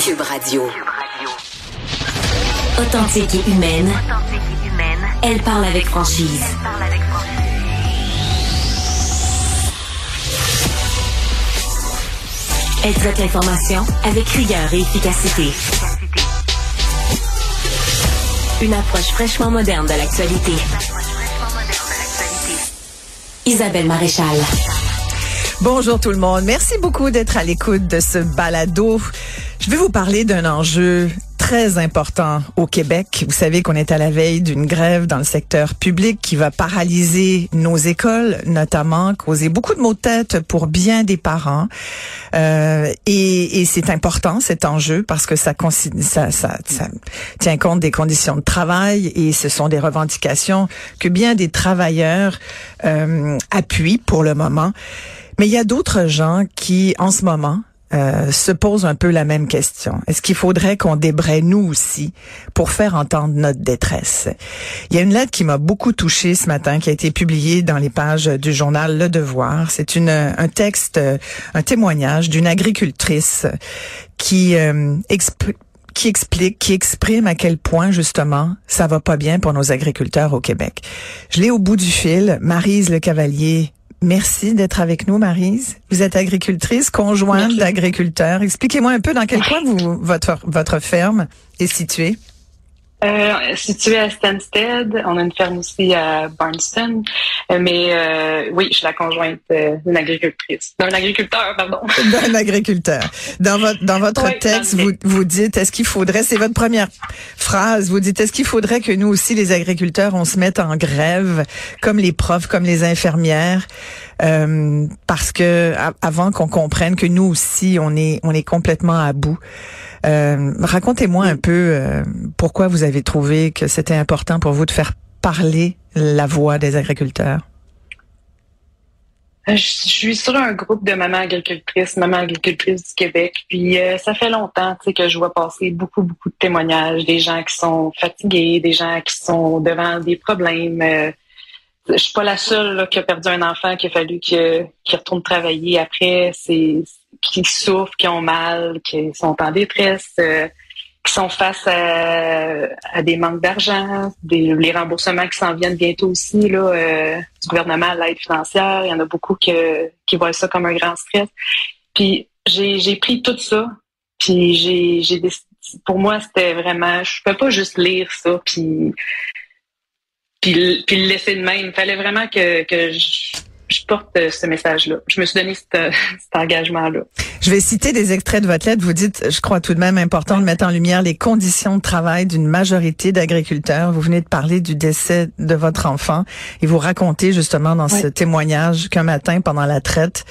Cube Radio. Authentique et humaine. Elle parle avec franchise. Elle traite l'information avec rigueur et efficacité. Une approche fraîchement moderne de l'actualité. Isabelle Maréchal. Bonjour tout le monde. Merci beaucoup d'être à l'écoute de ce balado. Je vais vous parler d'un enjeu très important au Québec. Vous savez qu'on est à la veille d'une grève dans le secteur public qui va paralyser nos écoles, notamment causer beaucoup de maux de tête pour bien des parents. Euh, et, et c'est important cet enjeu parce que ça, ça, ça, ça tient compte des conditions de travail et ce sont des revendications que bien des travailleurs euh, appuient pour le moment. Mais il y a d'autres gens qui, en ce moment, euh, se pose un peu la même question. Est-ce qu'il faudrait qu'on débraye nous aussi pour faire entendre notre détresse? Il y a une lettre qui m'a beaucoup touchée ce matin, qui a été publiée dans les pages du journal Le Devoir. C'est une un texte, un témoignage d'une agricultrice qui euh, qui explique, qui exprime à quel point justement ça va pas bien pour nos agriculteurs au Québec. Je l'ai au bout du fil. Marise Le Cavalier Merci d'être avec nous, Marise. Vous êtes agricultrice, conjointe d'agriculteurs. Expliquez-moi un peu dans quel coin vous, votre, votre ferme est située. Euh, située à Stansted. On a une ferme aussi à Barnston. Euh, mais euh, oui, je suis la conjointe euh, d'une agricultrice. D'un agriculteur, pardon. D'un agriculteur. Dans votre, dans votre texte, vous, vous dites, est-ce qu'il faudrait, c'est votre première phrase, vous dites, est-ce qu'il faudrait que nous aussi, les agriculteurs, on se mette en grève, comme les profs, comme les infirmières, euh, parce que avant qu'on comprenne que nous aussi, on est, on est complètement à bout. Euh, racontez-moi un peu euh, pourquoi vous avez trouvé que c'était important pour vous de faire parler la voix des agriculteurs? Euh, je suis sur un groupe de mamans agricultrices, mamans agricultrices du Québec, puis ça fait longtemps que je vois passer beaucoup, beaucoup de témoignages, des gens qui sont fatigués, des gens qui sont devant des problèmes. Euh, je suis pas la seule qui a perdu un enfant, qui a fallu qu'il retourne travailler après. Qui souffrent, qui ont mal, qui sont en détresse, euh, qui sont face à, des manques d'argent, les remboursements qui s'en viennent bientôt aussi là, euh, du gouvernement, l'aide financière. Il y en a beaucoup qui voient ça comme un grand stress. Puis j'ai pris tout ça, puis j'ai j'ai pour moi c'était vraiment, je peux pas juste lire ça, puis puis, puis le laisser de même. Il fallait vraiment que, que je, je porte euh, ce message-là. Je me suis donné cet engagement-là. Je vais citer des extraits de votre lettre. Vous dites, je crois tout de même important de mettre en lumière les conditions de travail d'une majorité d'agriculteurs. Vous venez de parler du décès de votre enfant et vous racontez justement dans ce témoignage qu'un matin pendant la traite,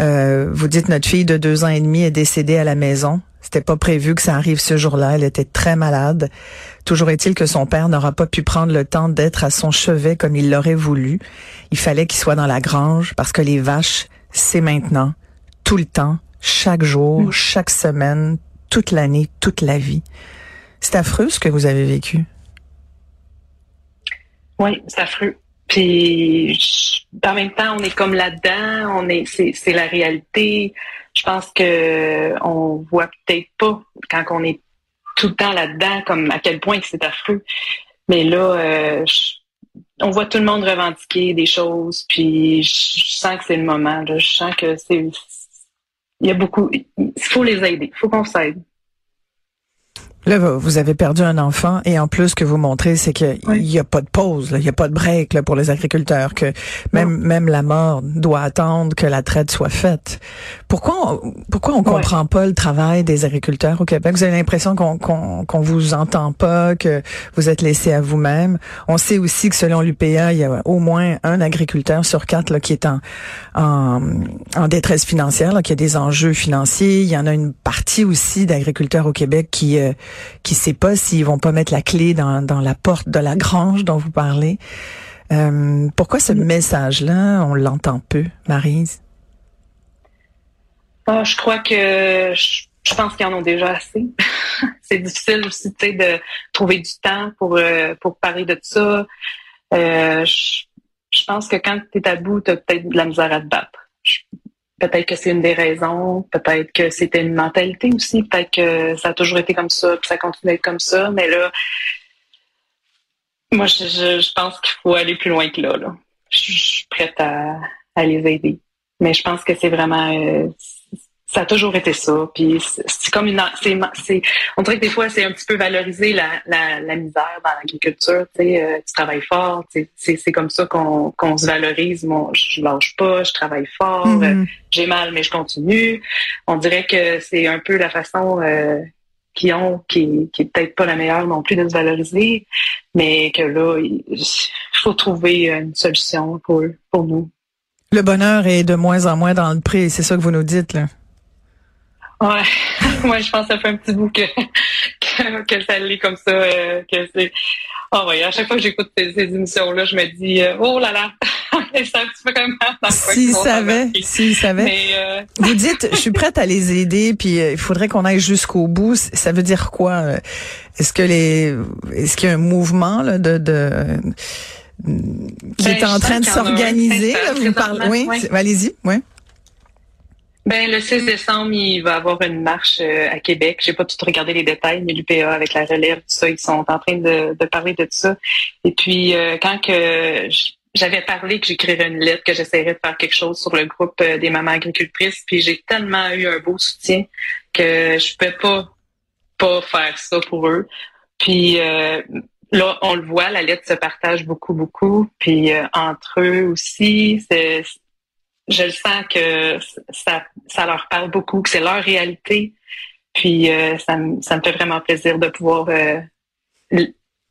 euh, vous dites notre fille de deux ans et demi est décédée à la maison. C'était pas prévu que ça arrive ce jour-là. Elle était très malade. Toujours est-il que son père n'aura pas pu prendre le temps d'être à son chevet comme il l'aurait voulu. Il fallait qu'il soit dans la grange parce que les vaches, c'est maintenant, tout le temps, chaque jour, mm. chaque semaine, toute l'année, toute la vie. C'est affreux ce que vous avez vécu. Oui, c'est affreux. Puis en même temps, on est comme là-dedans, on est, c'est, la réalité. Je pense que on voit peut-être pas quand on est tout le temps là-dedans, comme à quel point c'est affreux. Mais là, euh, on voit tout le monde revendiquer des choses, puis je, sens que c'est le moment. Je sens que c'est, il y a beaucoup, il faut les aider, il faut qu'on s'aide. Là, vous avez perdu un enfant et en plus, ce que vous montrez, c'est qu'il n'y a pas de pause, il n'y a pas de break là, pour les agriculteurs, que même même la mort doit attendre que la traite soit faite. Pourquoi on, pourquoi on comprend pas le travail des agriculteurs au Québec? Vous avez l'impression qu'on qu'on vous entend pas, que vous êtes laissé à vous-même. On sait aussi que selon l'UPA, il y a au moins un agriculteur sur quatre là, qui est en en, en détresse financière, là, qui a des enjeux financiers. Il y en a une partie aussi d'agriculteurs au Québec qui euh, qui sait pas s'ils vont pas mettre la clé dans, la porte de la grange dont vous parlez. Euh, pourquoi ce message-là, on l'entend peu, Marise? Ah, je crois que je, pense qu'ils en ont déjà assez. c'est difficile aussi de trouver du temps pour, euh, pour parler de ça. Euh, je, pense que quand tu es à bout, tu as peut-être de la misère à te battre. Peut-être que c'est une des raisons, peut-être que c'était une mentalité aussi, peut-être que ça a toujours été comme ça, puis ça continue d'être comme ça, mais là, moi, je, pense qu'il faut aller plus loin que là. là. Je, suis prête à, à, les aider. Mais je pense que c'est vraiment... Euh, ça a toujours été ça. Puis c'est comme une... C'est, on dirait que des fois, c'est un petit peu valoriser la, la, la misère dans l'agriculture. Tu, sais, euh, tu travailles fort. C'est, c'est comme ça qu'on, qu'on se valorise. Moi, je lâche pas, je travaille fort. Mm-hmm. j'ai mal, mais je continue. On dirait que c'est un peu la façon... Euh, qui ont, qui, qui est peut-être pas la meilleure non plus de se valoriser, mais que là, il faut trouver une solution pour, pour nous. Le bonheur est de moins en moins dans le prix, c'est ça que vous nous dites, là. Ouais, moi je pense que ça fait un petit bout que, que, que ça l'est comme ça, euh, que c'est. Oh ouais, à chaque fois que j'écoute ces, ces émissions-là, je me dis euh, oh là là, c'est un petit peu S'ils savaient, s'ils savaient. Euh, Vous dites, je suis prête à les aider, puis il faudrait qu'on aille jusqu'au bout. Ça veut dire quoi Est-ce que les, est-ce qu'il y a un mouvement là, de, de qui ben, est en train de s'organiser Vous parlez, oui, allez-y, oui. Ben, le 6 décembre, il va y avoir une marche euh, à Québec. J'ai pas tout regardé les détails, mais l'UPA avec la relève, tout ça, ils sont en train de, de parler de tout ça. Et puis, euh, quand que j'avais parlé que j'écrirais une lettre, que j'essaierais de faire quelque chose sur le groupe euh, des mamans agricultrices, puis j'ai tellement eu un beau soutien que je peux pas pas faire ça pour eux. Puis là, on le voit, la lettre se partage beaucoup, beaucoup. Puis entre eux aussi, c'est je le sens que ça, ça leur parle beaucoup, que c'est leur réalité. Puis euh, ça, me, ça me fait vraiment plaisir de pouvoir euh,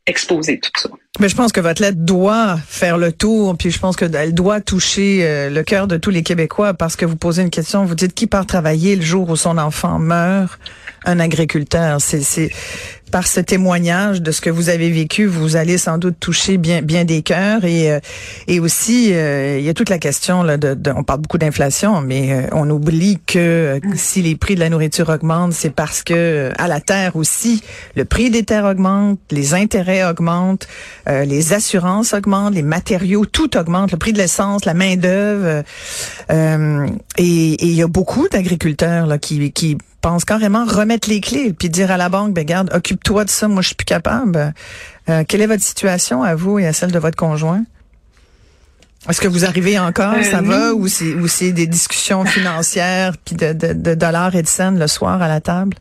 exposer tout ça. Mais je pense que votre lettre doit faire le tour, puis je pense qu'elle doit toucher euh, le cœur de tous les Québécois parce que vous posez une question, vous dites qui part travailler le jour où son enfant meurt, un agriculteur. C'est par ce témoignage de ce que vous avez vécu, vous allez sans doute toucher bien bien des cœurs et euh, et aussi euh, il y a toute la question là de, on parle beaucoup d'inflation, mais euh, on oublie que si les prix de la nourriture augmentent, c'est parce que à la terre aussi le prix des terres augmente, les intérêts augmentent, les assurances augmentent, les matériaux tout augmente, le prix de l'essence, la main d'œuvre et il y a beaucoup d'agriculteurs là qui qui pense carrément remettre les clés puis dire à la banque, ben garde, occupe-toi de ça, moi je suis plus capable. Euh, quelle est votre situation à vous et à celle de votre conjoint? Est-ce que vous arrivez encore, euh, ça va, ou c'est ou c'est des discussions financières puis de, de, dollars et de cents le soir à la table?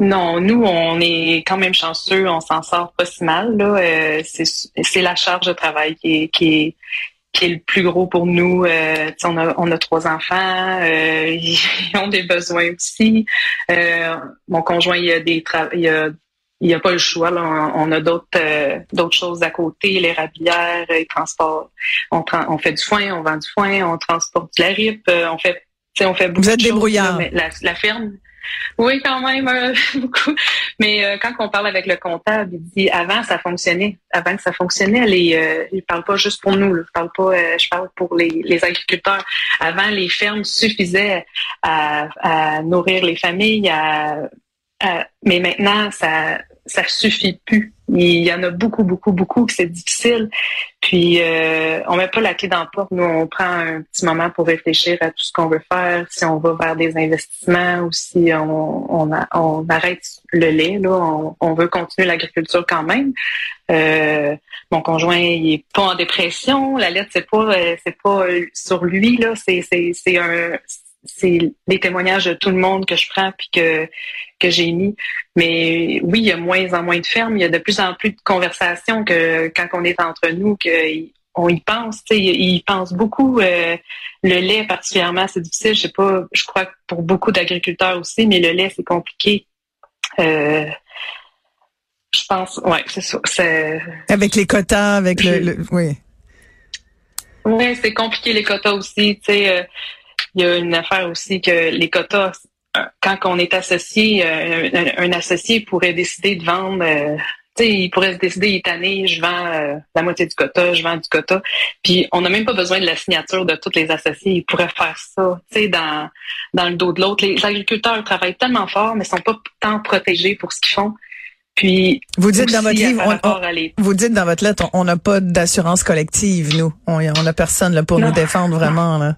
Non, nous, on est quand même chanceux, on s'en sort pas si mal. Là. Euh, c'est la charge de travail qui est, qui est, qui est le plus gros pour nous. Euh, on, a, on a trois enfants, euh, ils ont des besoins aussi. Euh, mon conjoint, il a des il a, il a pas le choix. Là. On, a d'autres euh, d'autres choses à côté, les rabières, les transports. On, on fait du foin, on vend du foin, on transporte de la rip, euh, on fait on fait beaucoup Vous êtes débrouillard. la, la ferme, oui, quand même, euh, beaucoup. Mais euh, quand on parle avec le comptable, il dit avant ça fonctionnait. Avant que ça fonctionnait, les, euh, il parle pas juste pour nous. Je parle pas, euh, pour les, agriculteurs. Avant, les fermes suffisaient à, nourrir les familles. Mais maintenant, ça ça suffit plus. Il y en a beaucoup, beaucoup, beaucoup que c'est difficile. Puis euh, on met pas la clé dans la porte. Nous, on prend un petit moment pour réfléchir à tout ce qu'on veut faire, si on va vers des investissements ou si on, on, arrête le lait. Là, on, veut continuer l'agriculture quand même. Euh, mon conjoint, il est pas en dépression. La lettre, c'est pas, euh, c'est pas sur lui là. C'est, c'est, c'est un c'est les témoignages de tout le monde que je prends puis que que j'ai mis. Mais oui, il y a moins en moins de fermes. Il y a de plus en plus de conversations que quand on est entre nous, qu'on y pense. Ils pensent beaucoup. Euh, le lait particulièrement, c'est difficile. Je sais pas. Je crois que pour beaucoup d'agriculteurs aussi, mais le lait c'est compliqué. Euh, je pense, ouais, c'est ça. Avec les quotas, avec le, oui. Oui, c'est compliqué les quotas aussi. Tu sais, euh, il y a une affaire aussi que les quotas, quand on est associé, euh, un, associé pourrait décider de vendre. Euh, sais, il pourrait se décider, il année, je vends euh, la moitié du quota, je vends du quota. Puis on n'a même pas besoin de la signature de tous les associés. Ils pourraient faire ça, tu sais, dans, dans le dos de l'autre. Les agriculteurs travaillent tellement fort, mais sont pas tant protégés pour ce qu'ils font. Puis vous dites dans votre livre, vous dites dans votre lettre, on n'a pas d'assurance collective, nous. On n'a personne là, pour nous défendre vraiment. Là.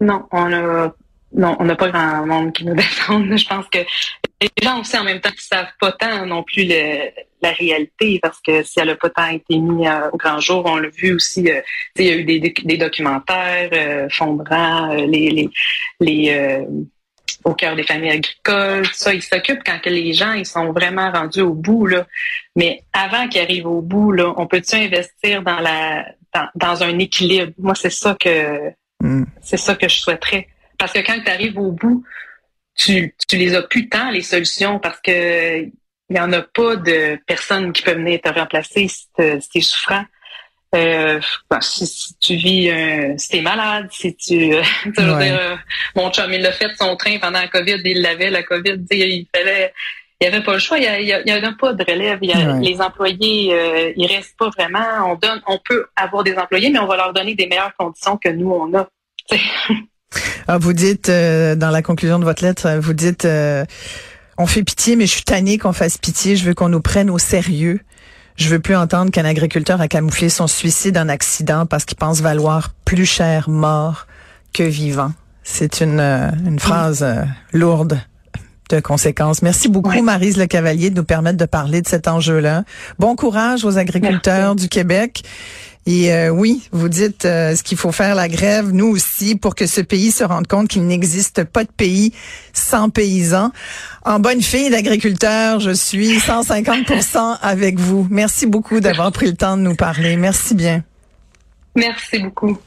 Non, on a non, on n'a pas grand monde qui nous défend. Je pense que les gens aussi en même temps qui savent pas tant non plus la réalité parce que si elle n'a pas tant été mise euh, au grand jour, on l'a vu aussi. Euh, il y a eu des, documentaires, euh, Fondrant, euh, les les, les au cœur des familles agricoles, ça, ils s'occupent quand les gens ils sont vraiment rendus au bout là. Mais avant qu'ils arrivent au bout là, on peut-tu investir dans la dans un équilibre? Moi, c'est ça que mm. c'est ça que je souhaiterais. Parce que quand tu arrives au bout, tu, tu les as plus tant, les solutions, parce que il n'y en a pas de personnes qui peuvent venir te remplacer si tu es souffrant. Euh, si, tu vis, euh, si t'es malade, si tu, euh, dire, mon chum, il l'a fait son train pendant la COVID, il l'avait, la COVID, il fallait, il n'y avait pas le choix, il n'y a, a, pas de relève. Les employés, euh, ils restent pas vraiment. On donne, on peut avoir des employés, mais on va leur donner des meilleures conditions que nous, on a. Ah, vous dites, euh, dans la conclusion de votre lettre, vous dites, euh, on fait pitié, mais je suis tannée qu'on fasse pitié. Je veux qu'on nous prenne au sérieux. Je veux plus entendre qu'un agriculteur a camouflé son suicide en accident parce qu'il pense valoir plus cher mort que vivant. C'est une, euh, une phrase lourde de conséquences. Merci beaucoup, Marise Le Cavalier, de nous permettre de parler de cet enjeu-là. Bon courage aux agriculteurs du Québec. Et euh, oui, vous dites euh, ce qu'il faut faire la grève, nous aussi, pour que ce pays se rende compte qu'il n'existe pas de pays sans paysans? En bonne fille d'agriculteur, je suis 150% avec vous. Merci beaucoup d'avoir pris le temps de nous parler. Merci bien. Merci beaucoup.